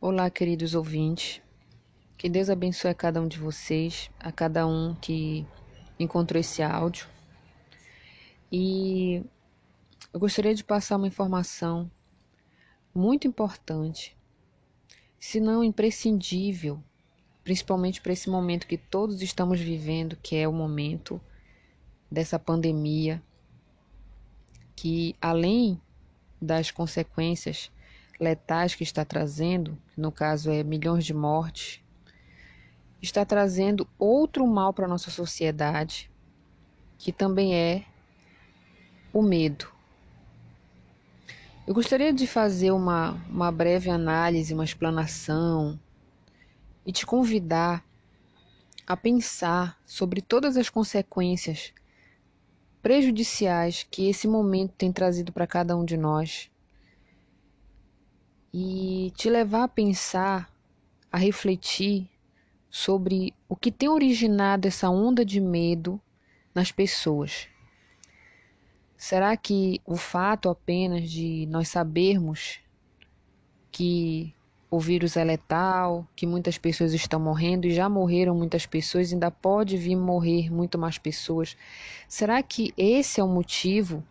Olá, queridos ouvintes. Que Deus abençoe a cada um de vocês, a cada um que encontrou esse áudio. E eu gostaria de passar uma informação muito importante, se não imprescindível, principalmente para esse momento que todos estamos vivendo, que é o momento dessa pandemia, que além das consequências letais que está trazendo, no caso é milhões de mortes, está trazendo outro mal para a nossa sociedade, que também é o medo. Eu gostaria de fazer uma, uma breve análise, uma explanação e te convidar a pensar sobre todas as consequências prejudiciais que esse momento tem trazido para cada um de nós e te levar a pensar, a refletir sobre o que tem originado essa onda de medo nas pessoas. Será que o fato apenas de nós sabermos que o vírus é letal, que muitas pessoas estão morrendo e já morreram muitas pessoas, ainda pode vir morrer muito mais pessoas. Será que esse é o motivo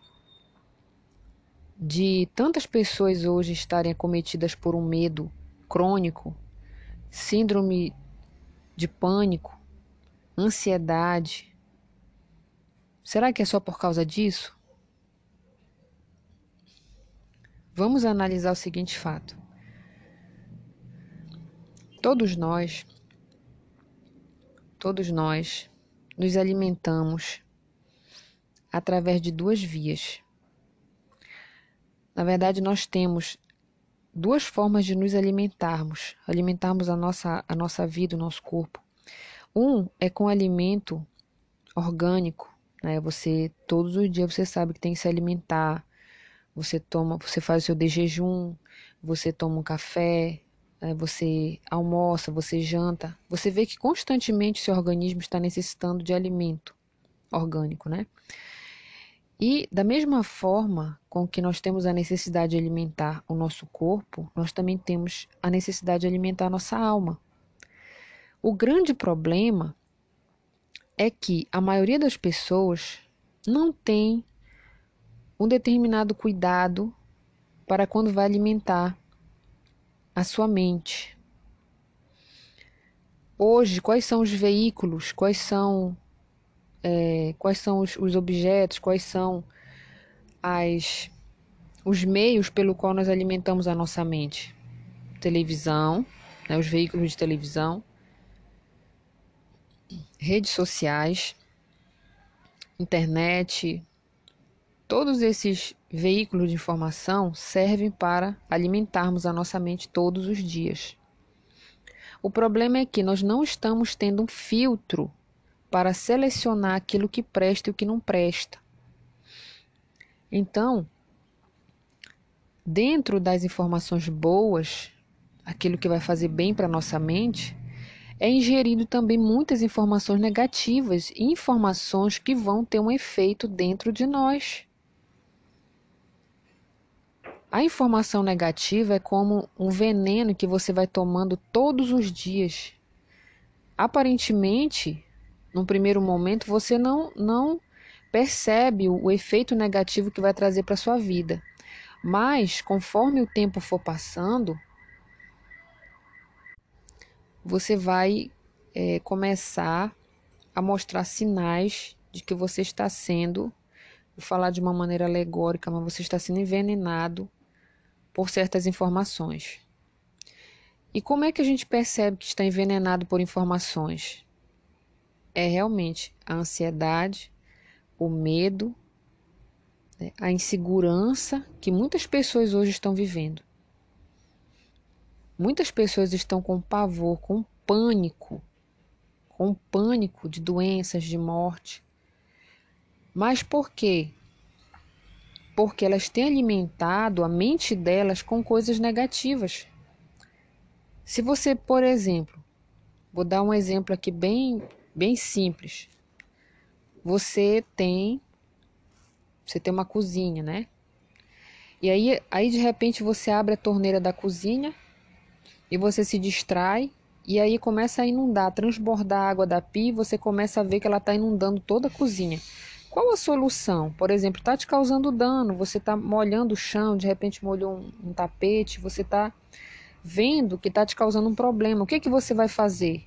de tantas pessoas hoje estarem acometidas por um medo crônico, síndrome de pânico, ansiedade? Será que é só por causa disso? Vamos analisar o seguinte fato. Todos nós, todos nós nos alimentamos através de duas vias. Na verdade, nós temos duas formas de nos alimentarmos, alimentarmos a nossa, a nossa vida, o nosso corpo. Um é com alimento orgânico, né? Você todos os dias você sabe que tem que se alimentar. Você toma, você faz o seu de jejum, você toma um café, né? você almoça, você janta, você vê que constantemente seu organismo está necessitando de alimento orgânico, né? E da mesma forma com que nós temos a necessidade de alimentar o nosso corpo, nós também temos a necessidade de alimentar a nossa alma. O grande problema é que a maioria das pessoas não tem um determinado cuidado para quando vai alimentar a sua mente. Hoje, quais são os veículos, quais são, é, quais são os, os objetos, quais são as, os meios pelo qual nós alimentamos a nossa mente? Televisão, né, os veículos de televisão, redes sociais, internet, Todos esses veículos de informação servem para alimentarmos a nossa mente todos os dias. O problema é que nós não estamos tendo um filtro para selecionar aquilo que presta e o que não presta. Então, dentro das informações boas, aquilo que vai fazer bem para nossa mente, é ingerido também muitas informações negativas informações que vão ter um efeito dentro de nós. A informação negativa é como um veneno que você vai tomando todos os dias. Aparentemente, num primeiro momento, você não, não percebe o, o efeito negativo que vai trazer para sua vida. Mas, conforme o tempo for passando, você vai é, começar a mostrar sinais de que você está sendo, vou falar de uma maneira alegórica, mas você está sendo envenenado por certas informações. E como é que a gente percebe que está envenenado por informações? É realmente a ansiedade, o medo, né, a insegurança que muitas pessoas hoje estão vivendo. Muitas pessoas estão com pavor, com pânico, com pânico de doenças, de morte. Mas por quê? porque elas têm alimentado a mente delas com coisas negativas. Se você, por exemplo, vou dar um exemplo aqui bem, bem simples. Você tem você tem uma cozinha, né? E aí, aí de repente você abre a torneira da cozinha e você se distrai e aí começa a inundar, transbordar a água da pia e você começa a ver que ela está inundando toda a cozinha. Qual a solução? Por exemplo, está te causando dano, você está molhando o chão, de repente molhou um, um tapete, você está vendo que está te causando um problema. O que, que você vai fazer?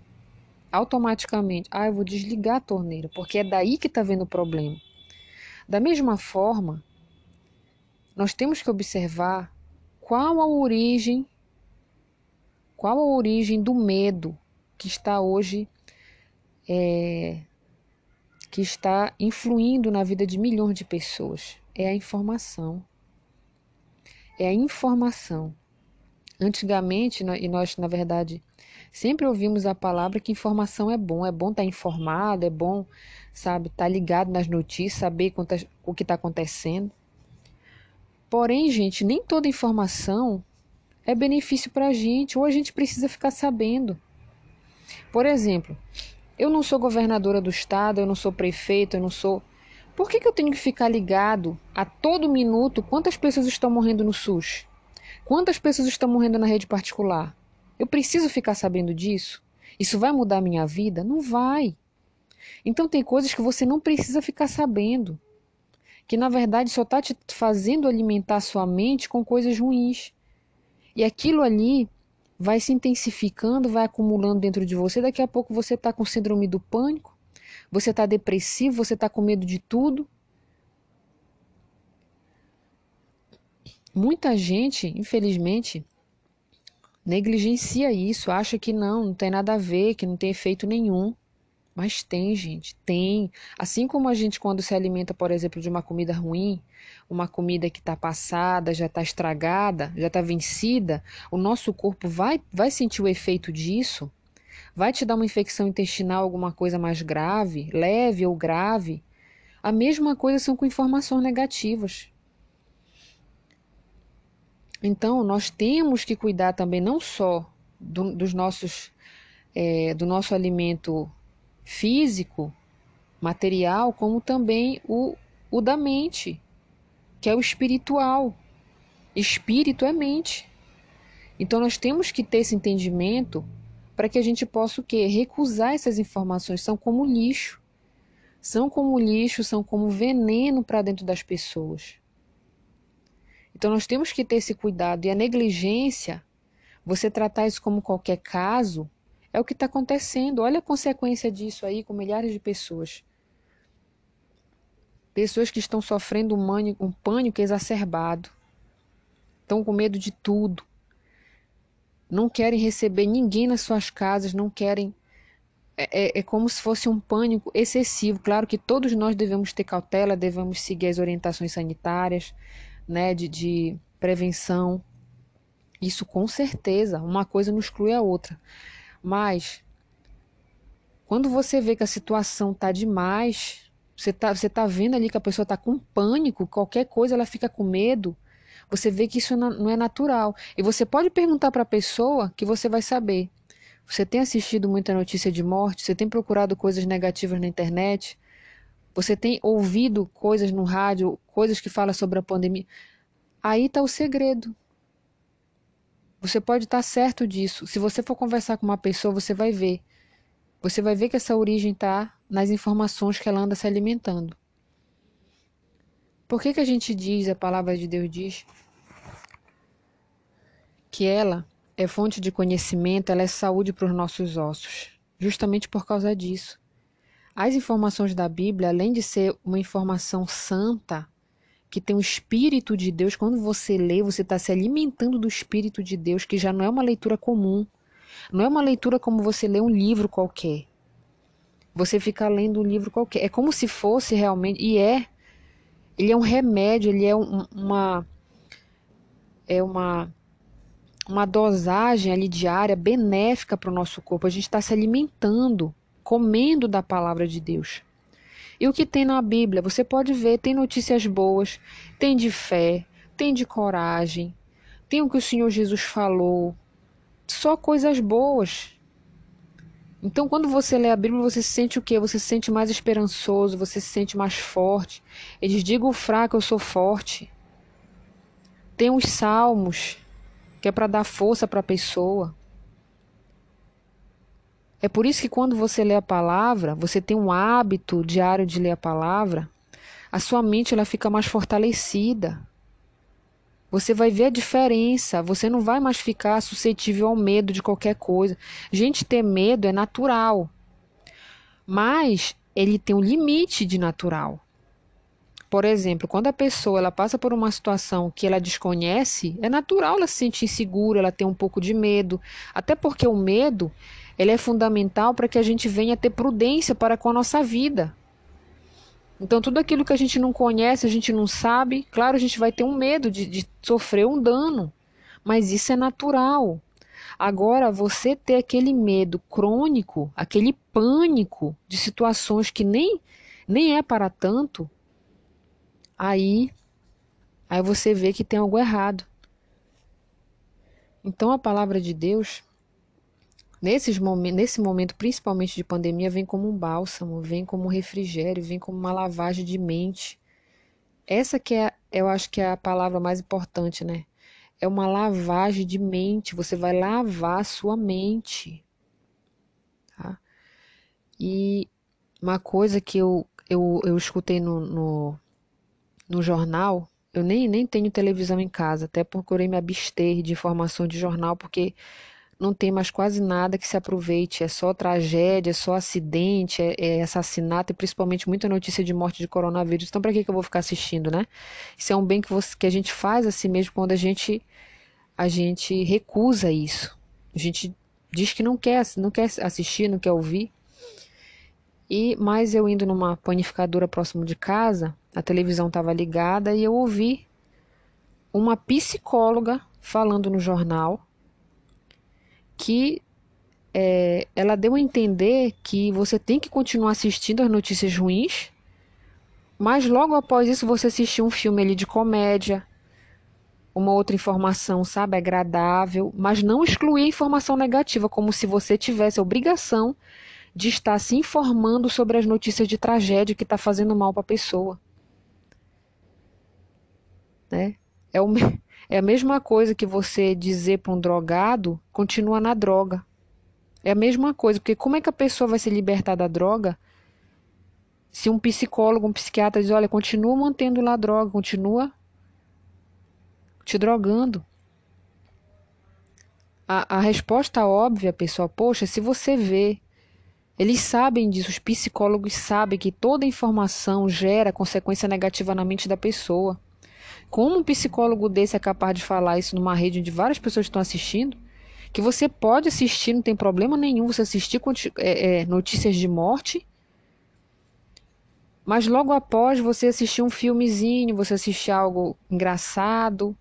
Automaticamente, ah, eu vou desligar a torneira, porque é daí que está vendo o problema. Da mesma forma, nós temos que observar qual a origem qual a origem do medo que está hoje é, que está influindo na vida de milhões de pessoas? É a informação. É a informação. Antigamente, e nós, na verdade, sempre ouvimos a palavra que informação é bom. É bom estar informado, é bom, sabe, estar ligado nas notícias, saber o que está acontecendo. Porém, gente, nem toda informação é benefício para a gente, ou a gente precisa ficar sabendo. Por exemplo, eu não sou governadora do estado, eu não sou prefeito, eu não sou. Por que, que eu tenho que ficar ligado a todo minuto quantas pessoas estão morrendo no SUS? Quantas pessoas estão morrendo na rede particular? Eu preciso ficar sabendo disso? Isso vai mudar a minha vida? Não vai. Então tem coisas que você não precisa ficar sabendo, que na verdade só está te fazendo alimentar sua mente com coisas ruins. E aquilo ali vai se intensificando, vai acumulando dentro de você. Daqui a pouco você está com síndrome do pânico, você está depressivo, você está com medo de tudo. Muita gente, infelizmente, negligencia isso, acha que não, não tem nada a ver, que não tem efeito nenhum. Mas tem, gente, tem. Assim como a gente, quando se alimenta, por exemplo, de uma comida ruim, uma comida que está passada, já está estragada, já está vencida, o nosso corpo vai, vai sentir o efeito disso, vai te dar uma infecção intestinal, alguma coisa mais grave, leve ou grave. A mesma coisa são com informações negativas. Então, nós temos que cuidar também não só do, dos nossos, é, do nosso alimento físico, material, como também o, o da mente, que é o espiritual. Espírito é mente. Então nós temos que ter esse entendimento para que a gente possa o quê? Recusar essas informações. São como lixo. São como lixo, são como veneno para dentro das pessoas. Então nós temos que ter esse cuidado. E a negligência, você tratar isso como qualquer caso, é o que está acontecendo. Olha a consequência disso aí com milhares de pessoas. Pessoas que estão sofrendo um, pânico, um pânico exacerbado. Estão com medo de tudo. Não querem receber ninguém nas suas casas, não querem. É, é, é como se fosse um pânico excessivo. Claro que todos nós devemos ter cautela, devemos seguir as orientações sanitárias, né, de, de prevenção. Isso com certeza, uma coisa não exclui a outra. Mas quando você vê que a situação tá demais, você tá, você tá vendo ali que a pessoa tá com pânico, qualquer coisa ela fica com medo, você vê que isso não é natural. E você pode perguntar para a pessoa que você vai saber. Você tem assistido muita notícia de morte? Você tem procurado coisas negativas na internet? Você tem ouvido coisas no rádio, coisas que falam sobre a pandemia? Aí está o segredo. Você pode estar certo disso. Se você for conversar com uma pessoa, você vai ver. Você vai ver que essa origem está nas informações que ela anda se alimentando. Por que, que a gente diz, a palavra de Deus diz, que ela é fonte de conhecimento, ela é saúde para os nossos ossos? Justamente por causa disso. As informações da Bíblia, além de ser uma informação santa, que tem o Espírito de Deus, quando você lê, você está se alimentando do Espírito de Deus, que já não é uma leitura comum. Não é uma leitura como você lê um livro qualquer. Você fica lendo um livro qualquer. É como se fosse realmente. E é. Ele é um remédio, ele é um, uma. É uma. Uma dosagem ali diária benéfica para o nosso corpo. A gente está se alimentando, comendo da palavra de Deus. E o que tem na Bíblia? Você pode ver, tem notícias boas, tem de fé, tem de coragem, tem o que o Senhor Jesus falou. Só coisas boas. Então, quando você lê a Bíblia, você se sente o quê? Você se sente mais esperançoso, você se sente mais forte. Eles digam fraco, eu sou forte. Tem os salmos, que é para dar força para a pessoa. É por isso que quando você lê a palavra, você tem um hábito diário de ler a palavra, a sua mente ela fica mais fortalecida. Você vai ver a diferença, você não vai mais ficar suscetível ao medo de qualquer coisa. Gente, ter medo é natural. Mas ele tem um limite de natural. Por exemplo, quando a pessoa ela passa por uma situação que ela desconhece, é natural ela se sentir insegura, ela ter um pouco de medo, até porque o medo ele é fundamental para que a gente venha ter prudência para com a nossa vida. Então, tudo aquilo que a gente não conhece, a gente não sabe, claro, a gente vai ter um medo de, de sofrer um dano, mas isso é natural. Agora, você ter aquele medo crônico, aquele pânico de situações que nem, nem é para tanto, aí, aí você vê que tem algo errado. Então, a palavra de Deus Nesses momen nesse momento, principalmente de pandemia, vem como um bálsamo, vem como um refrigério, vem como uma lavagem de mente. Essa que é, eu acho que é a palavra mais importante, né? É uma lavagem de mente. Você vai lavar a sua mente. Tá? E uma coisa que eu, eu, eu escutei no, no, no jornal, eu nem, nem tenho televisão em casa, até procurei me abster de informação de jornal, porque não tem mais quase nada que se aproveite, é só tragédia, é só acidente, é, é assassinato e principalmente muita notícia de morte de coronavírus. Então, para que, que eu vou ficar assistindo, né? Isso é um bem que, você, que a gente faz assim mesmo quando a gente, a gente recusa isso. A gente diz que não quer, não quer assistir, não quer ouvir. E mais eu indo numa panificadora próximo de casa, a televisão estava ligada e eu ouvi uma psicóloga falando no jornal que é, ela deu a entender que você tem que continuar assistindo as notícias ruins, mas logo após isso você assistir um filme ali de comédia, uma outra informação, sabe, agradável, mas não excluir a informação negativa, como se você tivesse a obrigação de estar se informando sobre as notícias de tragédia que está fazendo mal para a pessoa. Né? É o, é a mesma coisa que você dizer para um drogado, continua na droga. É a mesma coisa, porque como é que a pessoa vai se libertar da droga se um psicólogo, um psiquiatra diz, olha, continua mantendo lá a droga, continua te drogando. A, a resposta óbvia, pessoal, poxa, se você vê, eles sabem disso, os psicólogos sabem que toda informação gera consequência negativa na mente da pessoa. Como um psicólogo desse é capaz de falar isso numa rede onde várias pessoas estão assistindo? Que você pode assistir, não tem problema nenhum você assistir é, é, notícias de morte, mas logo após você assistir um filmezinho, você assistir algo engraçado.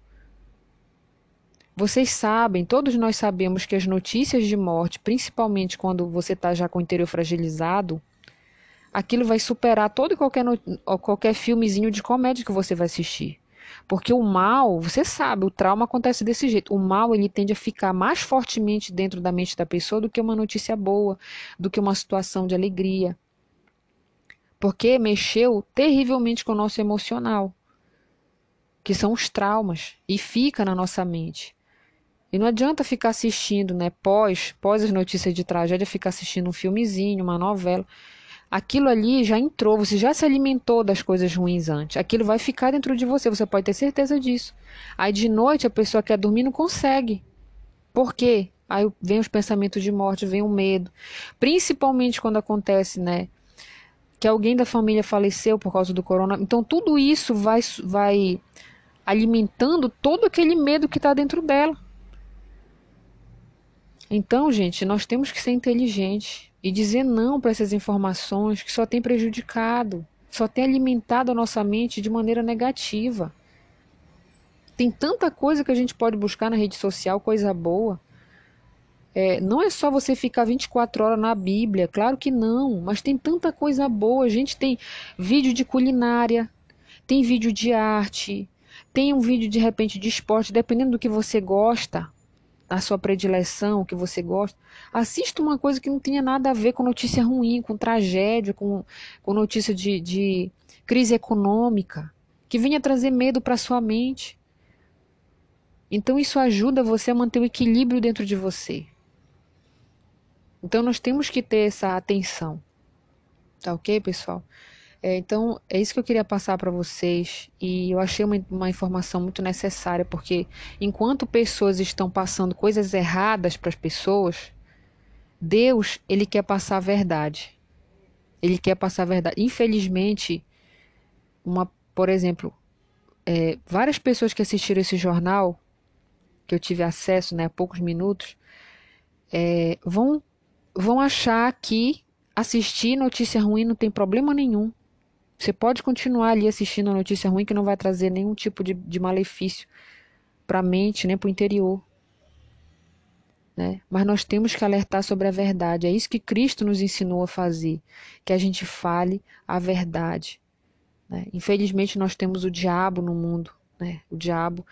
Vocês sabem, todos nós sabemos que as notícias de morte, principalmente quando você está já com o interior fragilizado, aquilo vai superar todo e qualquer, qualquer filmezinho de comédia que você vai assistir. Porque o mal, você sabe, o trauma acontece desse jeito. O mal ele tende a ficar mais fortemente dentro da mente da pessoa do que uma notícia boa, do que uma situação de alegria. Porque mexeu terrivelmente com o nosso emocional, que são os traumas, e fica na nossa mente. E não adianta ficar assistindo, né, pós, pós as notícias de tragédia, ficar assistindo um filmezinho, uma novela aquilo ali já entrou, você já se alimentou das coisas ruins antes. Aquilo vai ficar dentro de você, você pode ter certeza disso. Aí de noite a pessoa quer dormir não consegue. Por quê? Aí vem os pensamentos de morte, vem o medo. Principalmente quando acontece, né? Que alguém da família faleceu por causa do corona. Então tudo isso vai, vai alimentando todo aquele medo que está dentro dela. Então, gente, nós temos que ser inteligentes e dizer não para essas informações que só tem prejudicado, só tem alimentado a nossa mente de maneira negativa. Tem tanta coisa que a gente pode buscar na rede social, coisa boa. É, não é só você ficar 24 horas na Bíblia, claro que não, mas tem tanta coisa boa. A gente tem vídeo de culinária, tem vídeo de arte, tem um vídeo de repente de esporte, dependendo do que você gosta a sua predileção, o que você gosta, assista uma coisa que não tenha nada a ver com notícia ruim, com tragédia, com, com notícia de, de crise econômica, que venha trazer medo para sua mente. Então isso ajuda você a manter o equilíbrio dentro de você. Então nós temos que ter essa atenção. Tá ok, pessoal? É, então, é isso que eu queria passar para vocês e eu achei uma, uma, informação muito necessária, porque enquanto pessoas estão passando coisas erradas para as pessoas, Deus, ele quer passar a verdade. Ele quer passar a verdade. Infelizmente, uma, por exemplo, é, várias pessoas que assistiram esse jornal, que eu tive acesso né, há poucos minutos, é, vão, vão achar que assistir notícia ruim não tem problema nenhum. Você pode continuar ali assistindo a notícia ruim que não vai trazer nenhum tipo de, de malefício para a mente, nem para o interior. Né? Mas nós temos que alertar sobre a verdade. É isso que Cristo nos ensinou a fazer, que a gente fale a verdade. Né? Infelizmente nós temos o diabo no mundo, né? o diabo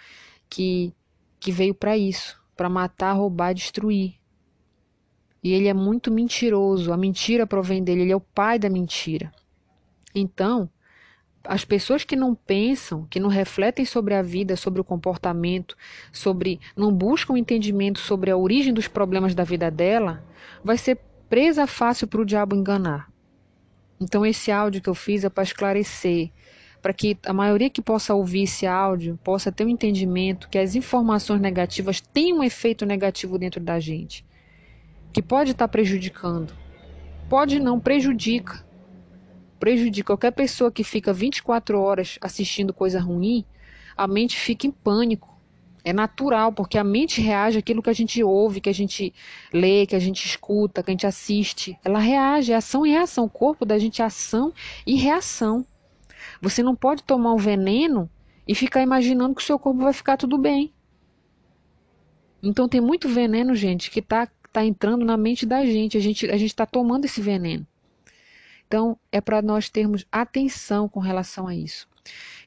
que, que veio para isso, para matar, roubar, destruir. E ele é muito mentiroso, a mentira provém dele, ele é o pai da mentira. Então, as pessoas que não pensam, que não refletem sobre a vida, sobre o comportamento, sobre não buscam entendimento sobre a origem dos problemas da vida dela, vai ser presa fácil para o diabo enganar. Então esse áudio que eu fiz é para esclarecer, para que a maioria que possa ouvir esse áudio possa ter um entendimento que as informações negativas têm um efeito negativo dentro da gente, que pode estar tá prejudicando, pode não prejudica prejudica qualquer pessoa que fica 24 horas assistindo coisa ruim, a mente fica em pânico. É natural, porque a mente reage àquilo que a gente ouve, que a gente lê, que a gente escuta, que a gente assiste. Ela reage, é ação e reação. O corpo da gente é ação e reação. Você não pode tomar um veneno e ficar imaginando que o seu corpo vai ficar tudo bem. Então tem muito veneno, gente, que está tá entrando na mente da gente. A gente a está tomando esse veneno. Então, é para nós termos atenção com relação a isso.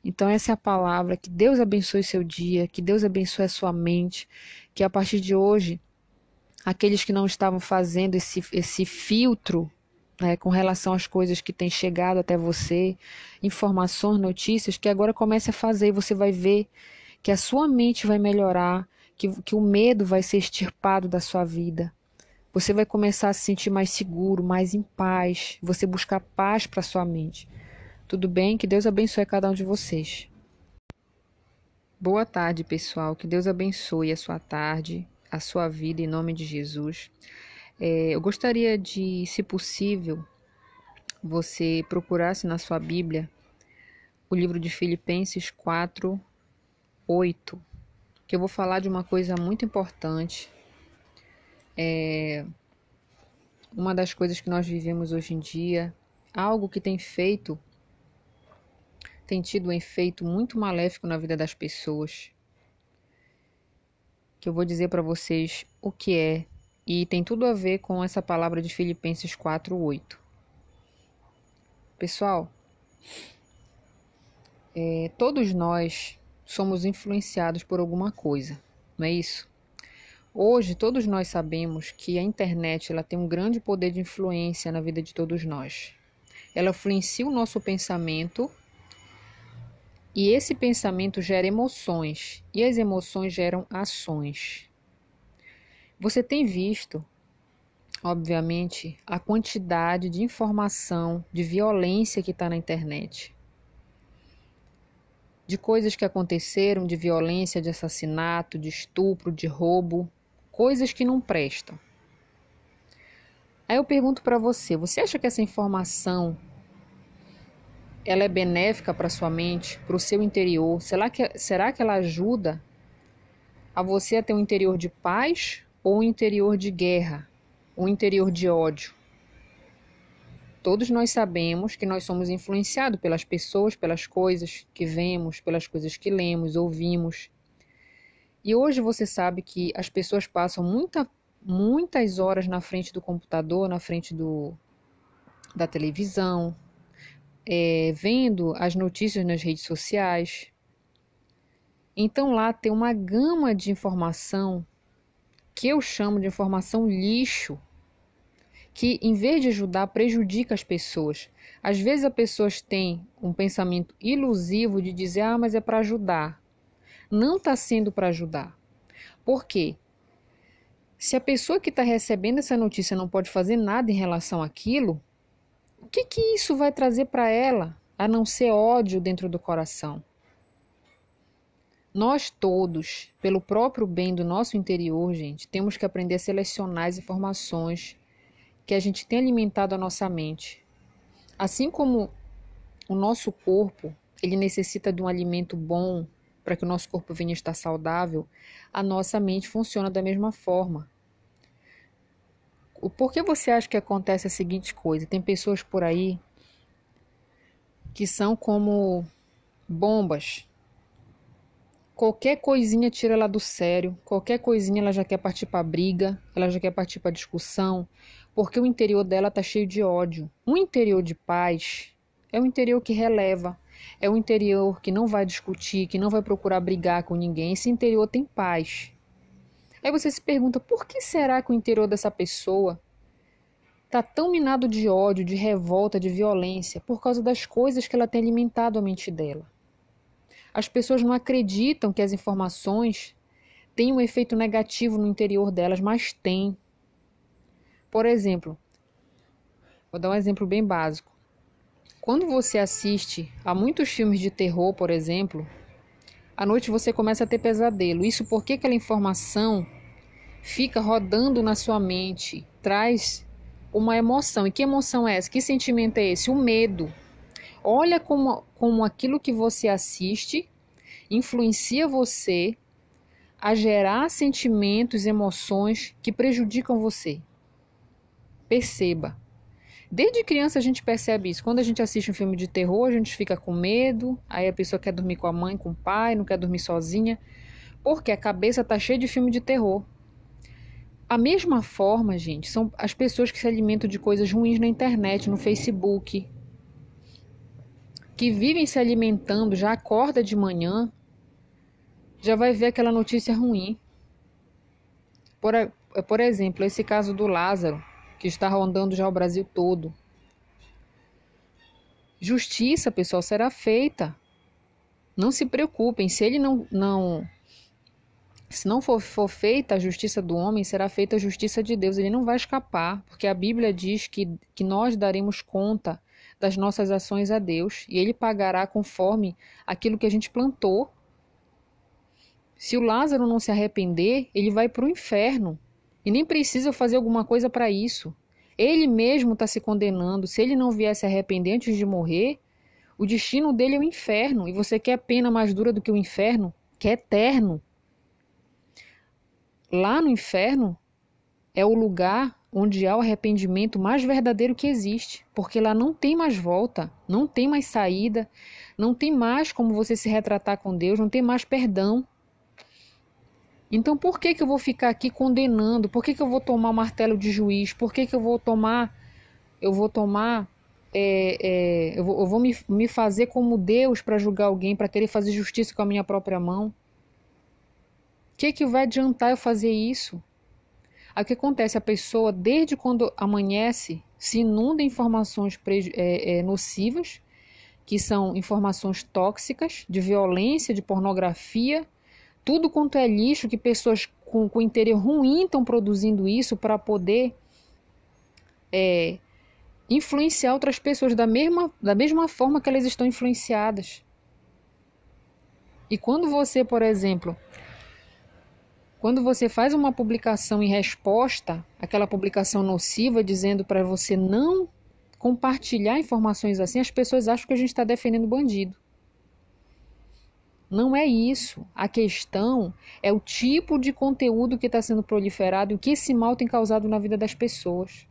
Então, essa é a palavra. Que Deus abençoe seu dia, que Deus abençoe a sua mente, que a partir de hoje, aqueles que não estavam fazendo esse, esse filtro né, com relação às coisas que têm chegado até você, informações, notícias, que agora comece a fazer e você vai ver que a sua mente vai melhorar, que, que o medo vai ser extirpado da sua vida, você vai começar a se sentir mais seguro, mais em paz, você buscar paz para sua mente. Tudo bem? Que Deus abençoe cada um de vocês. Boa tarde, pessoal. Que Deus abençoe a sua tarde, a sua vida, em nome de Jesus. É, eu gostaria de, se possível, você procurasse na sua Bíblia o livro de Filipenses 4, 8, que eu vou falar de uma coisa muito importante é uma das coisas que nós vivemos hoje em dia, algo que tem feito, tem tido um efeito muito maléfico na vida das pessoas. Que eu vou dizer para vocês o que é, e tem tudo a ver com essa palavra de Filipenses 4:8. Pessoal, é, todos nós somos influenciados por alguma coisa, não é isso? Hoje, todos nós sabemos que a internet ela tem um grande poder de influência na vida de todos nós. Ela influencia o nosso pensamento e esse pensamento gera emoções e as emoções geram ações. Você tem visto, obviamente, a quantidade de informação, de violência que está na internet. De coisas que aconteceram, de violência, de assassinato, de estupro, de roubo, coisas que não prestam. Aí eu pergunto para você, você acha que essa informação ela é benéfica para sua mente, para o seu interior? Será que, será que ela ajuda a você a ter um interior de paz ou um interior de guerra, um interior de ódio? Todos nós sabemos que nós somos influenciados pelas pessoas, pelas coisas que vemos, pelas coisas que lemos, ouvimos. E hoje você sabe que as pessoas passam muita, muitas horas na frente do computador, na frente do, da televisão, é, vendo as notícias nas redes sociais. Então lá tem uma gama de informação que eu chamo de informação lixo, que em vez de ajudar, prejudica as pessoas. Às vezes as pessoas têm um pensamento ilusivo de dizer, ah, mas é para ajudar não está sendo para ajudar. Por quê? Se a pessoa que está recebendo essa notícia não pode fazer nada em relação àquilo, o que, que isso vai trazer para ela, a não ser ódio dentro do coração? Nós todos, pelo próprio bem do nosso interior, gente, temos que aprender a selecionar as informações que a gente tem alimentado a nossa mente. Assim como o nosso corpo, ele necessita de um alimento bom para que o nosso corpo venha estar saudável, a nossa mente funciona da mesma forma. Por que você acha que acontece a seguinte coisa? Tem pessoas por aí que são como bombas. Qualquer coisinha tira ela do sério, qualquer coisinha ela já quer partir para briga, ela já quer partir para discussão, porque o interior dela tá cheio de ódio. Um interior de paz é um interior que releva, é um interior que não vai discutir, que não vai procurar brigar com ninguém. Esse interior tem paz. Aí você se pergunta por que será que o interior dessa pessoa está tão minado de ódio, de revolta, de violência, por causa das coisas que ela tem alimentado a mente dela. As pessoas não acreditam que as informações têm um efeito negativo no interior delas, mas tem. Por exemplo, vou dar um exemplo bem básico. Quando você assiste a muitos filmes de terror, por exemplo, à noite você começa a ter pesadelo. Isso porque aquela informação fica rodando na sua mente, traz uma emoção. E que emoção é essa? Que sentimento é esse? O medo. Olha como, como aquilo que você assiste influencia você a gerar sentimentos, emoções que prejudicam você. Perceba. Desde criança a gente percebe isso. Quando a gente assiste um filme de terror, a gente fica com medo, aí a pessoa quer dormir com a mãe, com o pai, não quer dormir sozinha, porque a cabeça tá cheia de filme de terror. A mesma forma, gente, são as pessoas que se alimentam de coisas ruins na internet, no Facebook, que vivem se alimentando, já acorda de manhã, já vai ver aquela notícia ruim. Por, por exemplo, esse caso do Lázaro que está rondando já o Brasil todo. Justiça, pessoal, será feita. Não se preocupem, se ele não não se não for, for feita a justiça do homem, será feita a justiça de Deus. Ele não vai escapar, porque a Bíblia diz que, que nós daremos conta das nossas ações a Deus e ele pagará conforme aquilo que a gente plantou. Se o Lázaro não se arrepender, ele vai para o inferno. E nem precisa fazer alguma coisa para isso. Ele mesmo está se condenando. Se ele não vier se arrepender antes de morrer, o destino dele é o inferno. E você quer pena mais dura do que o inferno? Que é eterno. Lá no inferno é o lugar onde há o arrependimento mais verdadeiro que existe, porque lá não tem mais volta, não tem mais saída, não tem mais como você se retratar com Deus, não tem mais perdão. Então por que, que eu vou ficar aqui condenando? Por que, que eu vou tomar martelo de juiz? Por que, que eu vou tomar, eu vou tomar, é, é, eu vou, eu vou me, me fazer como Deus para julgar alguém, para querer fazer justiça com a minha própria mão? O que, que vai adiantar eu fazer isso? Aí o que acontece? A pessoa, desde quando amanhece, se inunda em informações é, é, nocivas, que são informações tóxicas, de violência, de pornografia, tudo quanto é lixo que pessoas com, com interior ruim estão produzindo isso para poder é, influenciar outras pessoas da mesma, da mesma forma que elas estão influenciadas. E quando você, por exemplo, quando você faz uma publicação em resposta àquela publicação nociva, dizendo para você não compartilhar informações assim, as pessoas acham que a gente está defendendo bandido. Não é isso. A questão é o tipo de conteúdo que está sendo proliferado e o que esse mal tem causado na vida das pessoas.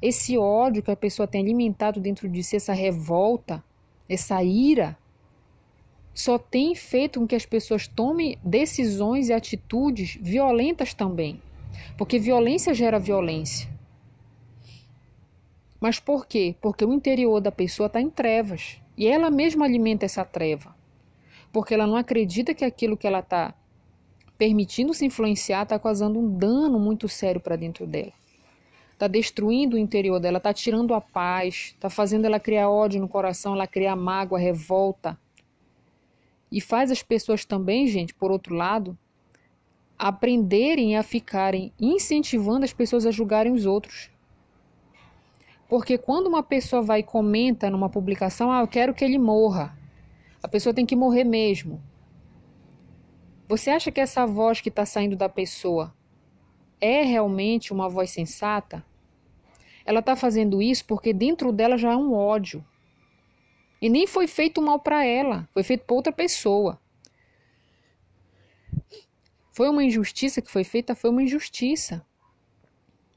Esse ódio que a pessoa tem alimentado dentro de si, essa revolta, essa ira, só tem feito com que as pessoas tomem decisões e atitudes violentas também. Porque violência gera violência. Mas por quê? Porque o interior da pessoa está em trevas. E ela mesma alimenta essa treva porque ela não acredita que aquilo que ela está permitindo se influenciar está causando um dano muito sério para dentro dela. Está destruindo o interior dela, está tirando a paz, está fazendo ela criar ódio no coração, ela criar mágoa, revolta. E faz as pessoas também, gente, por outro lado, aprenderem a ficarem incentivando as pessoas a julgarem os outros. Porque quando uma pessoa vai e comenta numa publicação, ah, eu quero que ele morra. A pessoa tem que morrer mesmo. Você acha que essa voz que está saindo da pessoa é realmente uma voz sensata? Ela está fazendo isso porque dentro dela já é um ódio. E nem foi feito mal para ela, foi feito para outra pessoa. Foi uma injustiça que foi feita, foi uma injustiça.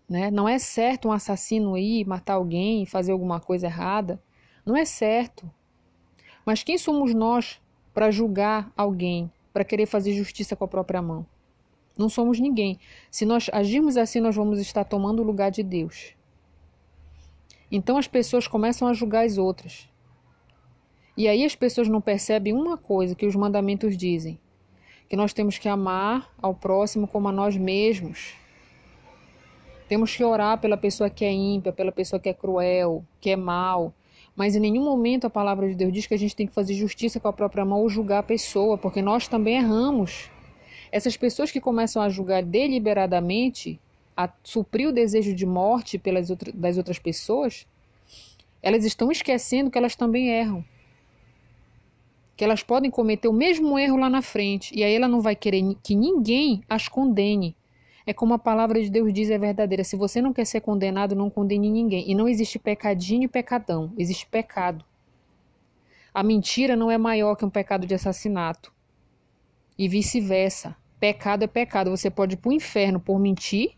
Né? Não é certo um assassino ir matar alguém, fazer alguma coisa errada. Não é certo. Mas quem somos nós para julgar alguém, para querer fazer justiça com a própria mão? Não somos ninguém. Se nós agirmos assim, nós vamos estar tomando o lugar de Deus. Então as pessoas começam a julgar as outras. E aí as pessoas não percebem uma coisa que os mandamentos dizem: que nós temos que amar ao próximo como a nós mesmos. Temos que orar pela pessoa que é ímpia, pela pessoa que é cruel, que é mal. Mas em nenhum momento a palavra de Deus diz que a gente tem que fazer justiça com a própria mão ou julgar a pessoa, porque nós também erramos. Essas pessoas que começam a julgar deliberadamente, a suprir o desejo de morte pelas das outras pessoas, elas estão esquecendo que elas também erram. Que elas podem cometer o mesmo erro lá na frente. E aí ela não vai querer que ninguém as condene. É como a palavra de Deus diz, é verdadeira. Se você não quer ser condenado, não condene ninguém. E não existe pecadinho e pecadão, existe pecado. A mentira não é maior que um pecado de assassinato. E vice-versa. Pecado é pecado. Você pode ir para o inferno por mentir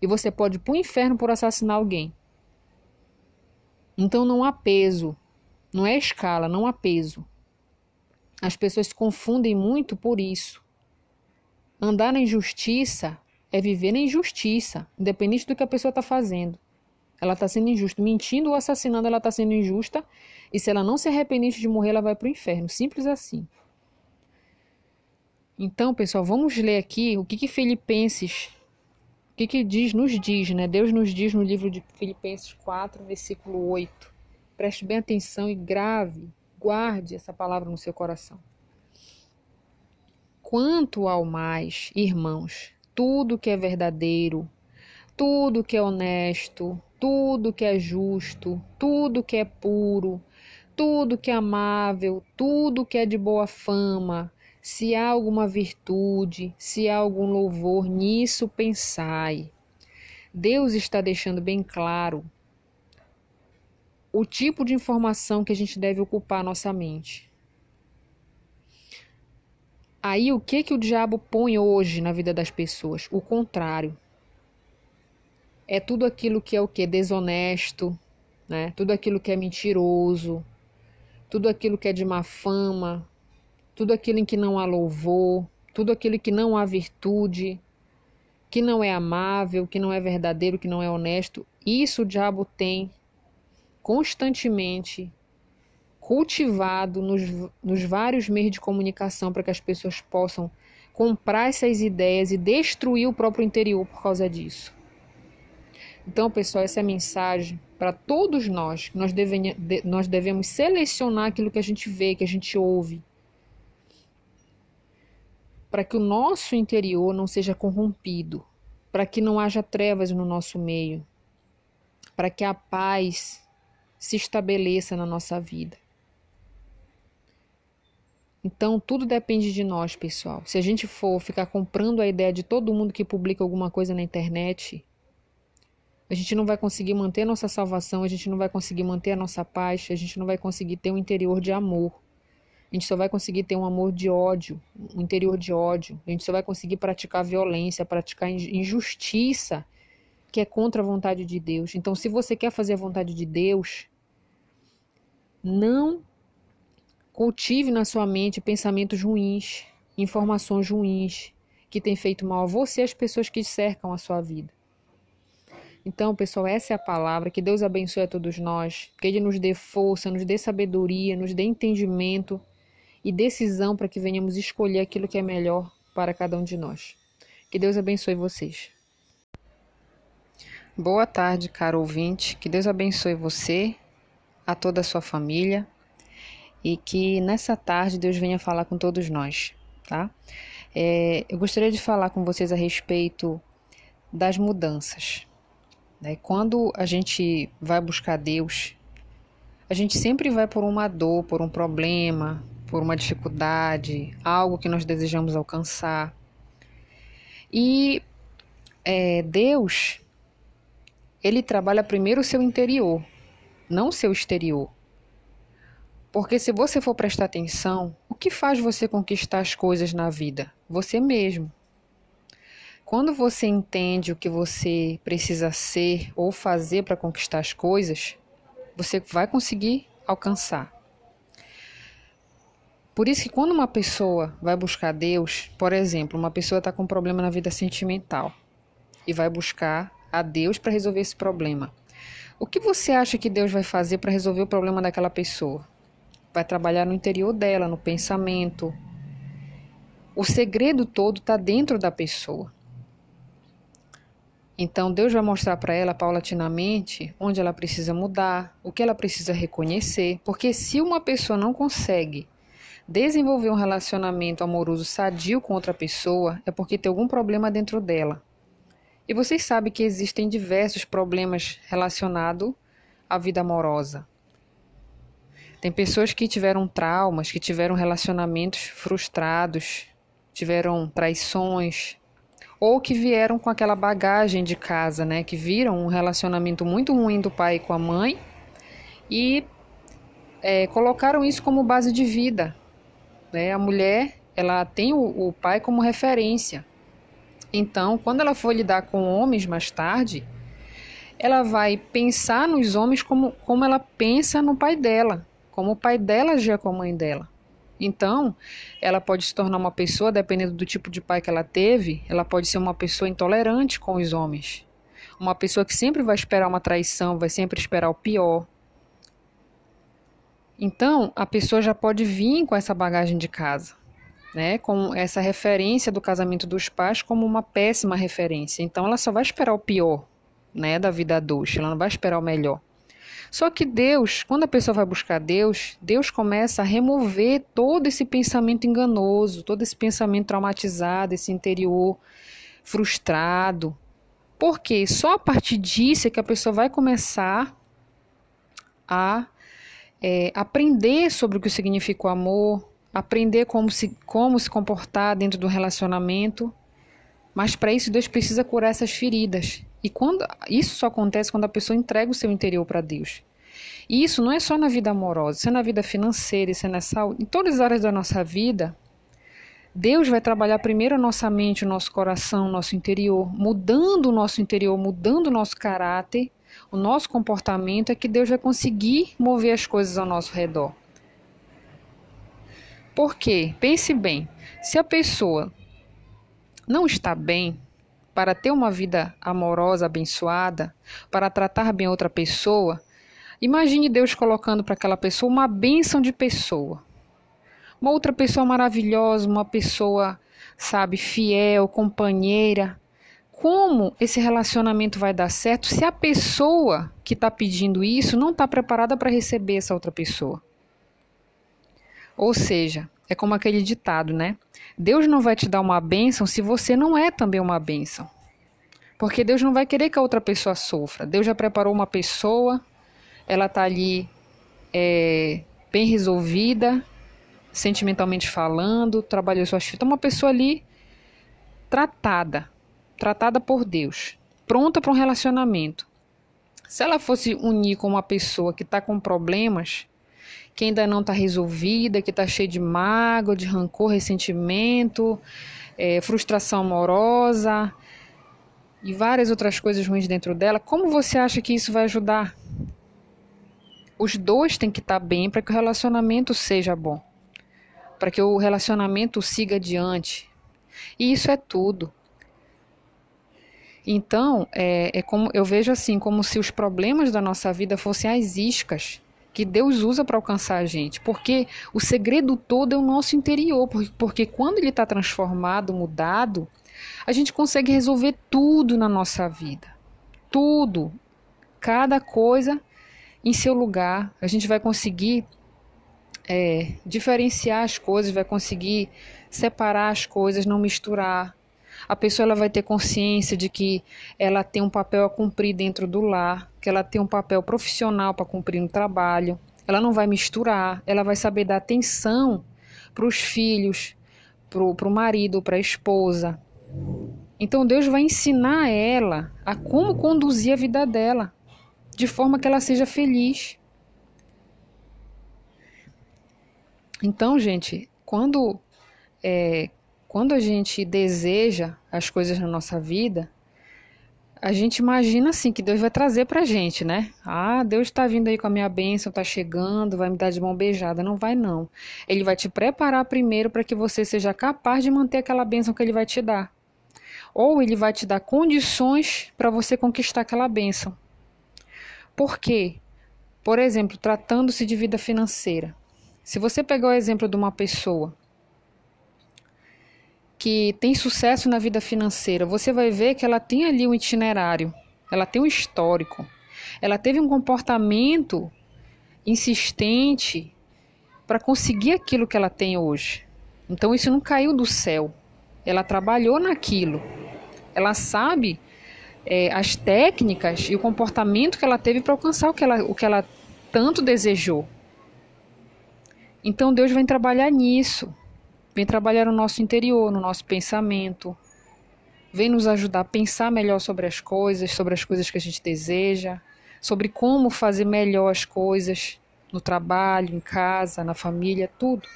e você pode ir para o inferno por assassinar alguém. Então não há peso. Não é escala, não há peso. As pessoas se confundem muito por isso. Andar na injustiça é viver na injustiça, independente do que a pessoa está fazendo. Ela está sendo injusta. Mentindo ou assassinando, ela está sendo injusta. E se ela não se arrepender de morrer, ela vai para o inferno. Simples assim. Então, pessoal, vamos ler aqui o que, que Filipenses, o que, que diz, nos diz, né? Deus nos diz no livro de Filipenses 4, versículo 8. Preste bem atenção e grave, guarde essa palavra no seu coração. Quanto ao mais, irmãos, tudo que é verdadeiro, tudo que é honesto, tudo que é justo, tudo que é puro, tudo que é amável, tudo que é de boa fama, se há alguma virtude, se há algum louvor, nisso pensai. Deus está deixando bem claro o tipo de informação que a gente deve ocupar nossa mente. Aí o que que o diabo põe hoje na vida das pessoas? O contrário. É tudo aquilo que é o que desonesto, né? Tudo aquilo que é mentiroso, tudo aquilo que é de má fama, tudo aquilo em que não há louvor, tudo aquilo que não há virtude, que não é amável, que não é verdadeiro, que não é honesto. Isso o diabo tem constantemente cultivado nos, nos vários meios de comunicação para que as pessoas possam comprar essas ideias e destruir o próprio interior por causa disso. Então, pessoal, essa é a mensagem para todos nós. Nós, deve, nós devemos selecionar aquilo que a gente vê, que a gente ouve, para que o nosso interior não seja corrompido, para que não haja trevas no nosso meio, para que a paz se estabeleça na nossa vida. Então, tudo depende de nós, pessoal. Se a gente for ficar comprando a ideia de todo mundo que publica alguma coisa na internet, a gente não vai conseguir manter a nossa salvação, a gente não vai conseguir manter a nossa paz, a gente não vai conseguir ter um interior de amor. A gente só vai conseguir ter um amor de ódio, um interior de ódio. A gente só vai conseguir praticar violência, praticar injustiça, que é contra a vontade de Deus. Então, se você quer fazer a vontade de Deus, não Cultive na sua mente pensamentos ruins, informações ruins que têm feito mal a você e às pessoas que cercam a sua vida. Então, pessoal, essa é a palavra. Que Deus abençoe a todos nós. Que Ele nos dê força, nos dê sabedoria, nos dê entendimento e decisão para que venhamos escolher aquilo que é melhor para cada um de nós. Que Deus abençoe vocês. Boa tarde, caro ouvinte. Que Deus abençoe você, a toda a sua família e que nessa tarde Deus venha falar com todos nós, tá? é, eu gostaria de falar com vocês a respeito das mudanças. Né? Quando a gente vai buscar Deus, a gente sempre vai por uma dor, por um problema, por uma dificuldade, algo que nós desejamos alcançar. E é, Deus, ele trabalha primeiro o seu interior, não o seu exterior. Porque se você for prestar atenção, o que faz você conquistar as coisas na vida? Você mesmo. Quando você entende o que você precisa ser ou fazer para conquistar as coisas, você vai conseguir alcançar. Por isso que quando uma pessoa vai buscar Deus, por exemplo, uma pessoa está com um problema na vida sentimental e vai buscar a Deus para resolver esse problema. O que você acha que Deus vai fazer para resolver o problema daquela pessoa? Vai trabalhar no interior dela, no pensamento. O segredo todo está dentro da pessoa. Então Deus vai mostrar para ela paulatinamente onde ela precisa mudar, o que ela precisa reconhecer, porque se uma pessoa não consegue desenvolver um relacionamento amoroso sadio com outra pessoa, é porque tem algum problema dentro dela. E vocês sabem que existem diversos problemas relacionados à vida amorosa. Tem pessoas que tiveram traumas, que tiveram relacionamentos frustrados, tiveram traições, ou que vieram com aquela bagagem de casa, né? Que viram um relacionamento muito ruim do pai com a mãe e é, colocaram isso como base de vida. Né? A mulher ela tem o, o pai como referência. Então, quando ela for lidar com homens mais tarde, ela vai pensar nos homens como, como ela pensa no pai dela, como o pai dela agia com a mãe dela. Então, ela pode se tornar uma pessoa, dependendo do tipo de pai que ela teve, ela pode ser uma pessoa intolerante com os homens. Uma pessoa que sempre vai esperar uma traição, vai sempre esperar o pior. Então, a pessoa já pode vir com essa bagagem de casa, né? Com essa referência do casamento dos pais como uma péssima referência. Então, ela só vai esperar o pior, né, da vida adulta, ela não vai esperar o melhor. Só que Deus, quando a pessoa vai buscar Deus, Deus começa a remover todo esse pensamento enganoso, todo esse pensamento traumatizado, esse interior frustrado. Porque só a partir disso é que a pessoa vai começar a é, aprender sobre o que significa o amor, aprender como se, como se comportar dentro do relacionamento. Mas para isso Deus precisa curar essas feridas. E quando isso só acontece quando a pessoa entrega o seu interior para Deus. E isso não é só na vida amorosa, isso é na vida financeira, isso é na saúde, em todas as áreas da nossa vida. Deus vai trabalhar primeiro a nossa mente, o nosso coração, o nosso interior, mudando o nosso interior, mudando o nosso caráter, o nosso comportamento, é que Deus vai conseguir mover as coisas ao nosso redor. Por quê? Pense bem, se a pessoa não está bem, para ter uma vida amorosa, abençoada, para tratar bem outra pessoa, imagine Deus colocando para aquela pessoa uma bênção de pessoa. Uma outra pessoa maravilhosa, uma pessoa, sabe, fiel, companheira. Como esse relacionamento vai dar certo se a pessoa que está pedindo isso não está preparada para receber essa outra pessoa? Ou seja, é como aquele ditado, né? Deus não vai te dar uma bênção se você não é também uma bênção. Porque Deus não vai querer que a outra pessoa sofra. Deus já preparou uma pessoa, ela está ali é, bem resolvida, sentimentalmente falando, trabalhou suas filhas. Então, uma pessoa ali tratada, tratada por Deus, pronta para um relacionamento. Se ela fosse unir com uma pessoa que está com problemas, que ainda não está resolvida, que está cheia de mágoa, de rancor, ressentimento, é, frustração amorosa e várias outras coisas ruins dentro dela, como você acha que isso vai ajudar? Os dois têm que estar tá bem para que o relacionamento seja bom, para que o relacionamento siga adiante. E isso é tudo. Então, é, é como eu vejo assim, como se os problemas da nossa vida fossem as iscas que Deus usa para alcançar a gente, porque o segredo todo é o nosso interior, porque, porque quando ele está transformado, mudado, a gente consegue resolver tudo na nossa vida, tudo, cada coisa em seu lugar, a gente vai conseguir é, diferenciar as coisas, vai conseguir separar as coisas, não misturar. A pessoa ela vai ter consciência de que ela tem um papel a cumprir dentro do lar, que ela tem um papel profissional para cumprir no trabalho. Ela não vai misturar, ela vai saber dar atenção para os filhos, para o marido, para a esposa. Então Deus vai ensinar ela a como conduzir a vida dela, de forma que ela seja feliz. Então, gente, quando é, quando a gente deseja as coisas na nossa vida, a gente imagina assim que Deus vai trazer pra gente, né? Ah, Deus está vindo aí com a minha bênção, está chegando, vai me dar de mão beijada. Não vai, não. Ele vai te preparar primeiro para que você seja capaz de manter aquela bênção que ele vai te dar. Ou ele vai te dar condições para você conquistar aquela bênção. Por quê? Por exemplo, tratando-se de vida financeira. Se você pegar o exemplo de uma pessoa que tem sucesso na vida financeira, você vai ver que ela tem ali um itinerário, ela tem um histórico, ela teve um comportamento insistente para conseguir aquilo que ela tem hoje. Então isso não caiu do céu. Ela trabalhou naquilo. Ela sabe é, as técnicas e o comportamento que ela teve para alcançar o que ela, o que ela tanto desejou. Então Deus vem trabalhar nisso. Vem trabalhar no nosso interior, no nosso pensamento. Vem nos ajudar a pensar melhor sobre as coisas, sobre as coisas que a gente deseja, sobre como fazer melhor as coisas no trabalho, em casa, na família, tudo.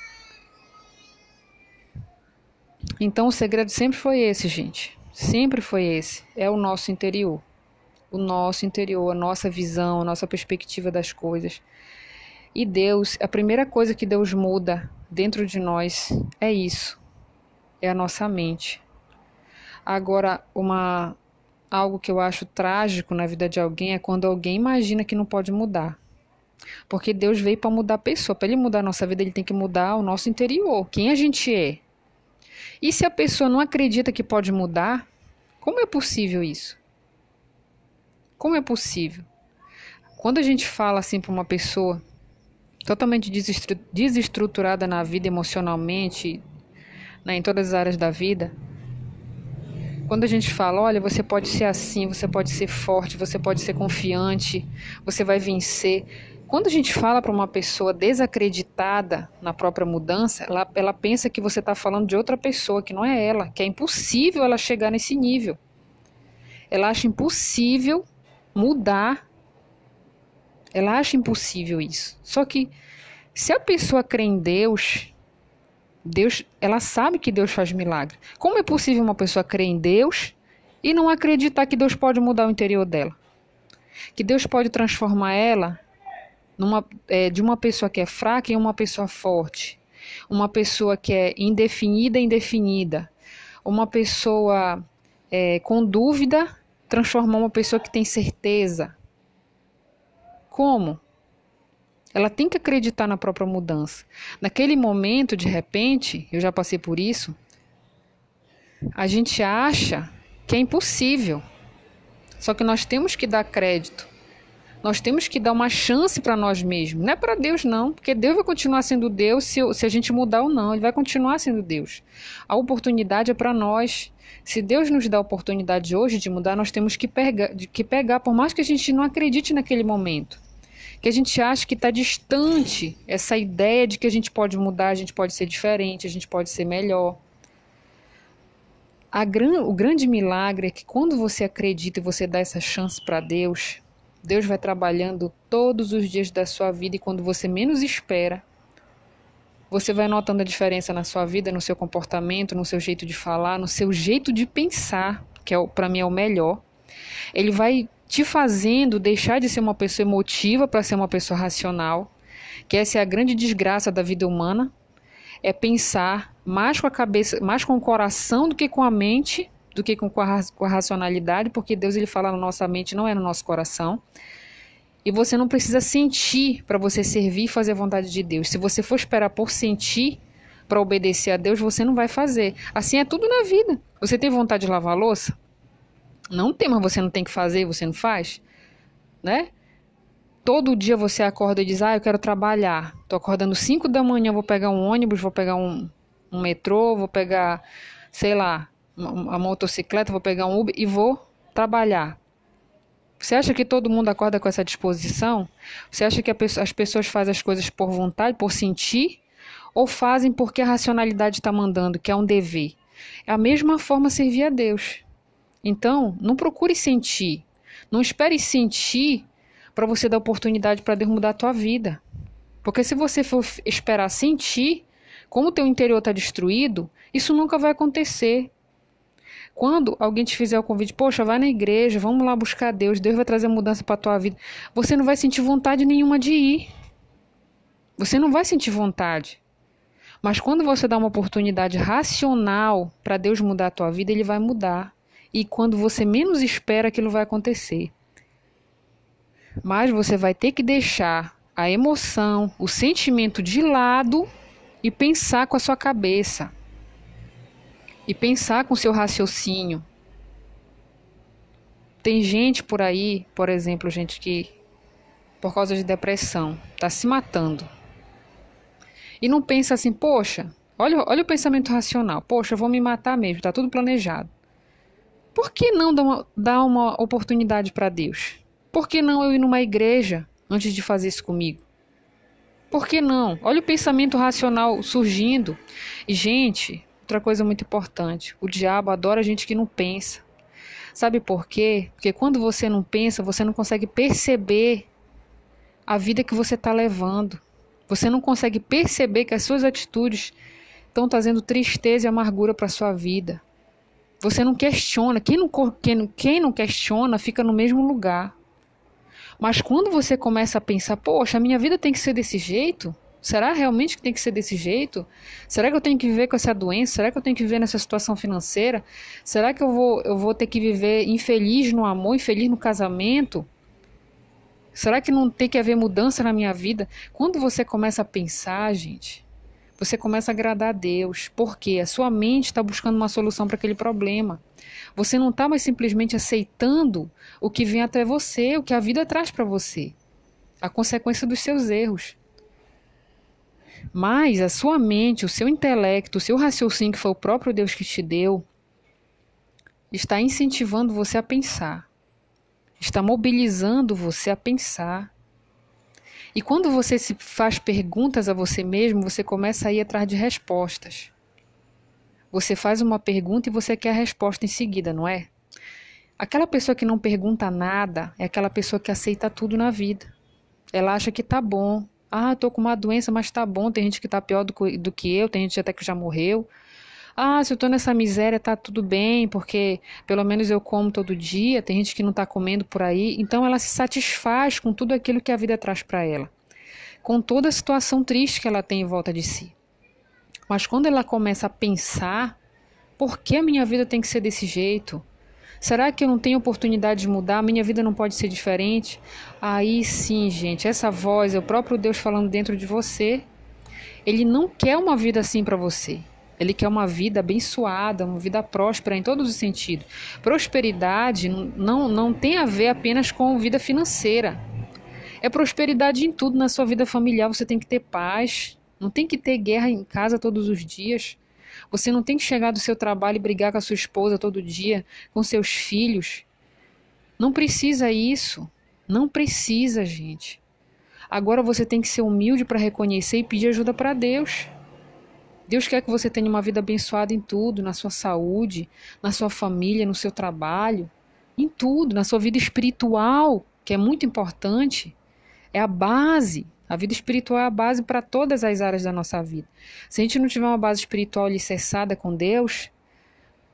Então o segredo sempre foi esse, gente. Sempre foi esse. É o nosso interior. O nosso interior, a nossa visão, a nossa perspectiva das coisas. E Deus, a primeira coisa que Deus muda dentro de nós é isso, é a nossa mente. Agora, uma algo que eu acho trágico na vida de alguém é quando alguém imagina que não pode mudar. Porque Deus veio para mudar a pessoa. Para ele mudar a nossa vida, ele tem que mudar o nosso interior, quem a gente é. E se a pessoa não acredita que pode mudar, como é possível isso? Como é possível? Quando a gente fala assim para uma pessoa totalmente desestruturada na vida emocionalmente, né, em todas as áreas da vida. Quando a gente fala, olha, você pode ser assim, você pode ser forte, você pode ser confiante, você vai vencer. Quando a gente fala para uma pessoa desacreditada na própria mudança, ela, ela pensa que você está falando de outra pessoa, que não é ela, que é impossível ela chegar nesse nível. Ela acha impossível mudar ela acha impossível isso. Só que se a pessoa crê em Deus, Deus, ela sabe que Deus faz milagre. Como é possível uma pessoa crer em Deus e não acreditar que Deus pode mudar o interior dela? Que Deus pode transformar ela numa, é, de uma pessoa que é fraca em uma pessoa forte, uma pessoa que é indefinida em definida, uma pessoa é, com dúvida transformar uma pessoa que tem certeza, como? Ela tem que acreditar na própria mudança. Naquele momento, de repente, eu já passei por isso, a gente acha que é impossível. Só que nós temos que dar crédito. Nós temos que dar uma chance para nós mesmos. Não é para Deus, não, porque Deus vai continuar sendo Deus se, se a gente mudar ou não. Ele vai continuar sendo Deus. A oportunidade é para nós. Se Deus nos dá a oportunidade hoje de mudar, nós temos que pegar, que pegar, por mais que a gente não acredite naquele momento. Que a gente acha que está distante essa ideia de que a gente pode mudar, a gente pode ser diferente, a gente pode ser melhor. Gran, o grande milagre é que quando você acredita e você dá essa chance para Deus, Deus vai trabalhando todos os dias da sua vida e quando você menos espera, você vai notando a diferença na sua vida, no seu comportamento, no seu jeito de falar, no seu jeito de pensar, que é para mim é o melhor. Ele vai te fazendo deixar de ser uma pessoa emotiva para ser uma pessoa racional, que essa é a grande desgraça da vida humana, é pensar mais com a cabeça, mais com o coração do que com a mente, do que com a, com a racionalidade, porque Deus ele fala na nossa mente, não é no nosso coração. E você não precisa sentir para você servir e fazer a vontade de Deus. Se você for esperar por sentir para obedecer a Deus, você não vai fazer. Assim é tudo na vida. Você tem vontade de lavar louça? Não tem, mas você não tem que fazer, você não faz, né? Todo dia você acorda e diz: "Ah, eu quero trabalhar. Tô acordando 5 da manhã, vou pegar um ônibus, vou pegar um um metrô, vou pegar, sei lá, a motocicleta, vou pegar um Uber e vou trabalhar. Você acha que todo mundo acorda com essa disposição? Você acha que as pessoas fazem as coisas por vontade, por sentir? Ou fazem porque a racionalidade está mandando, que é um dever? É a mesma forma servir a Deus. Então, não procure sentir. Não espere sentir para você dar oportunidade para Deus mudar a tua vida. Porque se você for esperar sentir, como o teu interior está destruído, isso nunca vai acontecer. Quando alguém te fizer o convite, poxa, vai na igreja, vamos lá buscar Deus, Deus vai trazer mudança para tua vida, você não vai sentir vontade nenhuma de ir. Você não vai sentir vontade. Mas quando você dá uma oportunidade racional para Deus mudar a tua vida, ele vai mudar. E quando você menos espera, aquilo vai acontecer. Mas você vai ter que deixar a emoção, o sentimento de lado e pensar com a sua cabeça e pensar com seu raciocínio. Tem gente por aí, por exemplo, gente que por causa de depressão está se matando e não pensa assim, poxa, olha, olha o pensamento racional, poxa, eu vou me matar mesmo, está tudo planejado. Por que não dar uma, dar uma oportunidade para Deus? Por que não eu ir numa igreja antes de fazer isso comigo? Por que não? Olha o pensamento racional surgindo. E, gente, Outra coisa muito importante: o diabo adora gente que não pensa. Sabe por quê? Porque quando você não pensa, você não consegue perceber a vida que você está levando. Você não consegue perceber que as suas atitudes estão trazendo tristeza e amargura para a sua vida. Você não questiona. Quem não, quem, quem não questiona fica no mesmo lugar. Mas quando você começa a pensar, poxa, a minha vida tem que ser desse jeito, Será realmente que tem que ser desse jeito? Será que eu tenho que viver com essa doença? Será que eu tenho que viver nessa situação financeira? Será que eu vou, eu vou ter que viver infeliz no amor, infeliz no casamento? Será que não tem que haver mudança na minha vida? Quando você começa a pensar, gente, você começa a agradar a Deus, porque a sua mente está buscando uma solução para aquele problema. Você não está mais simplesmente aceitando o que vem até você, o que a vida traz para você, a consequência dos seus erros. Mas a sua mente, o seu intelecto, o seu raciocínio, que foi o próprio Deus que te deu, está incentivando você a pensar, está mobilizando você a pensar. E quando você se faz perguntas a você mesmo, você começa a ir atrás de respostas. Você faz uma pergunta e você quer a resposta em seguida, não é? Aquela pessoa que não pergunta nada é aquela pessoa que aceita tudo na vida. Ela acha que tá bom, ah, tô com uma doença, mas tá bom. Tem gente que tá pior do, do que eu, tem gente até que já morreu. Ah, se eu tô nessa miséria, tá tudo bem, porque pelo menos eu como todo dia. Tem gente que não tá comendo por aí. Então ela se satisfaz com tudo aquilo que a vida traz para ela, com toda a situação triste que ela tem em volta de si. Mas quando ela começa a pensar, por que a minha vida tem que ser desse jeito? Será que eu não tenho oportunidade de mudar? Minha vida não pode ser diferente? Aí sim, gente, essa voz é o próprio Deus falando dentro de você. Ele não quer uma vida assim para você. Ele quer uma vida abençoada, uma vida próspera em todos os sentidos. Prosperidade não, não tem a ver apenas com vida financeira. É prosperidade em tudo na sua vida familiar. Você tem que ter paz. Não tem que ter guerra em casa todos os dias. Você não tem que chegar do seu trabalho e brigar com a sua esposa todo dia, com seus filhos. Não precisa isso. Não precisa, gente. Agora você tem que ser humilde para reconhecer e pedir ajuda para Deus. Deus quer que você tenha uma vida abençoada em tudo, na sua saúde, na sua família, no seu trabalho, em tudo, na sua vida espiritual, que é muito importante. É a base. A vida espiritual é a base para todas as áreas da nossa vida. Se a gente não tiver uma base espiritual alicerçada com Deus,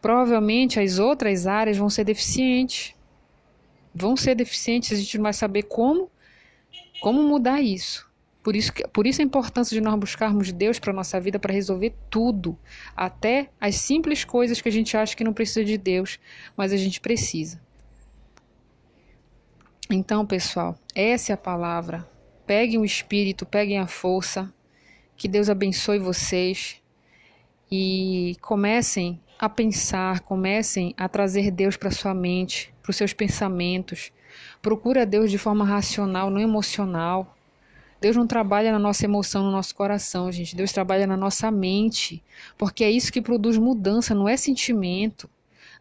provavelmente as outras áreas vão ser deficientes. Vão ser deficientes, a gente não vai saber como, como mudar isso. Por isso, por isso a importância de nós buscarmos Deus para a nossa vida para resolver tudo, até as simples coisas que a gente acha que não precisa de Deus, mas a gente precisa. Então, pessoal, essa é a palavra Peguem o espírito, peguem a força. Que Deus abençoe vocês e comecem a pensar, comecem a trazer Deus para sua mente, para os seus pensamentos. Procura Deus de forma racional, não emocional. Deus não trabalha na nossa emoção, no nosso coração, gente. Deus trabalha na nossa mente. Porque é isso que produz mudança, não é sentimento.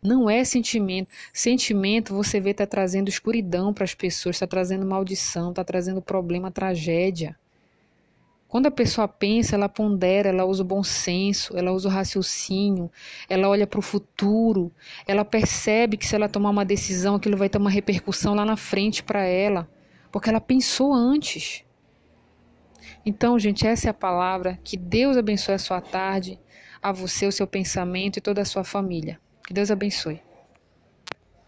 Não é sentimento. Sentimento, você vê, está trazendo escuridão para as pessoas, está trazendo maldição, está trazendo problema, tragédia. Quando a pessoa pensa, ela pondera, ela usa o bom senso, ela usa o raciocínio, ela olha para o futuro, ela percebe que se ela tomar uma decisão, aquilo vai ter uma repercussão lá na frente para ela, porque ela pensou antes. Então, gente, essa é a palavra. Que Deus abençoe a sua tarde, a você, o seu pensamento e toda a sua família. Que Deus abençoe.